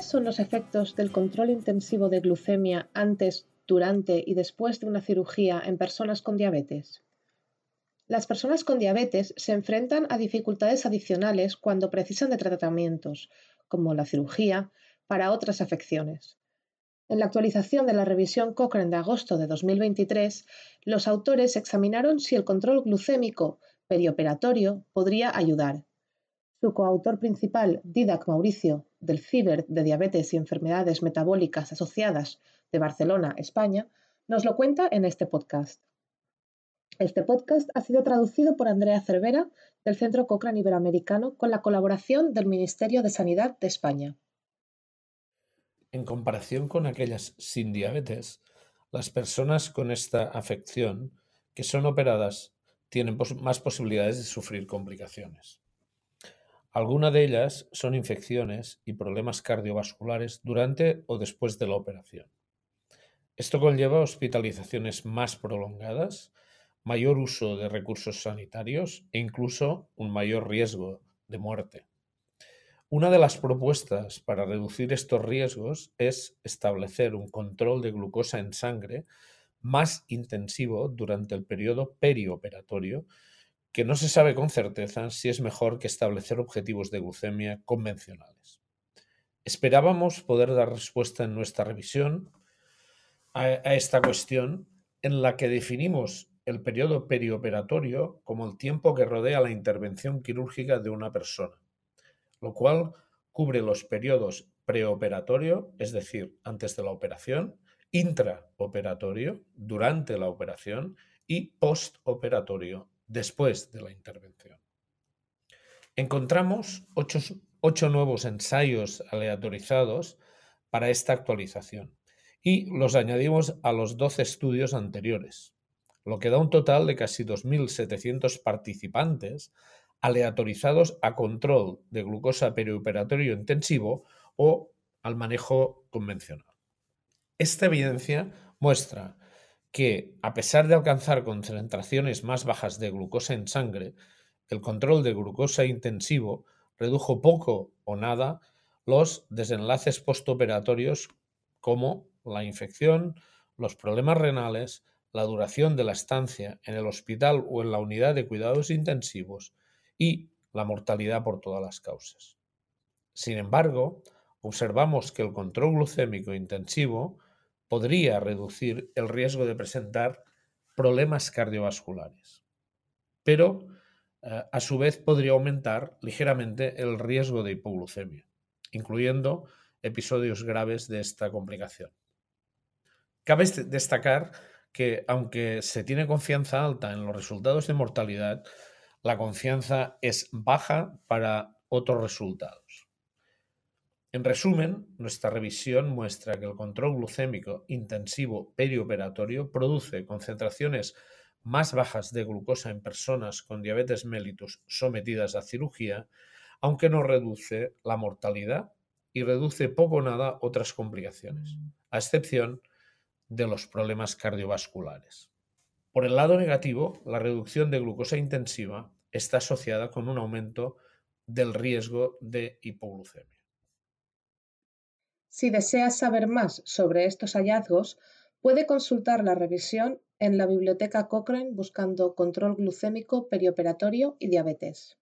¿Cuáles son los efectos del control intensivo de glucemia antes, durante y después de una cirugía en personas con diabetes? Las personas con diabetes se enfrentan a dificultades adicionales cuando precisan de tratamientos, como la cirugía, para otras afecciones. En la actualización de la revisión Cochrane de agosto de 2023, los autores examinaron si el control glucémico perioperatorio podría ayudar. Su coautor principal, Didac Mauricio, del CIBER de Diabetes y Enfermedades Metabólicas Asociadas de Barcelona, España, nos lo cuenta en este podcast. Este podcast ha sido traducido por Andrea Cervera del Centro Cochrane Iberoamericano con la colaboración del Ministerio de Sanidad de España. En comparación con aquellas sin diabetes, las personas con esta afección que son operadas tienen más posibilidades de sufrir complicaciones. Algunas de ellas son infecciones y problemas cardiovasculares durante o después de la operación. Esto conlleva hospitalizaciones más prolongadas, mayor uso de recursos sanitarios e incluso un mayor riesgo de muerte. Una de las propuestas para reducir estos riesgos es establecer un control de glucosa en sangre más intensivo durante el periodo perioperatorio que no se sabe con certeza si es mejor que establecer objetivos de glucemia convencionales. Esperábamos poder dar respuesta en nuestra revisión a, esta cuestión en la que definimos el periodo perioperatorio como el tiempo que rodea la intervención quirúrgica de una persona, lo cual cubre los periodos preoperatorio, es decir, antes de la operación, intraoperatorio, durante la operación y postoperatorio, después de la intervención. Encontramos ocho, nuevos ensayos aleatorizados para esta actualización y los añadimos a los 12 estudios anteriores, lo que da un total de casi 2.700 participantes aleatorizados a control de glucosa perioperatorio intensivo o al manejo convencional. Esta evidencia muestra que, a pesar de alcanzar concentraciones más bajas de glucosa en sangre, el control de glucosa intensivo redujo poco o nada los desenlaces postoperatorios como la infección, los problemas renales, la duración de la estancia en el hospital o en la unidad de cuidados intensivos y la mortalidad por todas las causas. Sin embargo, observamos que el control glucémico intensivo podría reducir el riesgo de presentar problemas cardiovasculares, pero eh, a su vez podría aumentar ligeramente el riesgo de hipoglucemia, incluyendo episodios graves de esta complicación. Cabe destacar que aunque se tiene confianza alta en los resultados de mortalidad, la confianza es baja para otros resultados. En resumen, nuestra revisión muestra que el control glucémico intensivo perioperatorio produce concentraciones más bajas de glucosa en personas con diabetes mellitus sometidas a cirugía, aunque no reduce la mortalidad y reduce poco o nada otras complicaciones, a excepción de los problemas cardiovasculares. Por el lado negativo, la reducción de glucosa intensiva está asociada con un aumento del riesgo de hipoglucemia. Si deseas saber más sobre estos hallazgos, puede consultar la revisión en la biblioteca Cochrane buscando control glucémico perioperatorio y diabetes.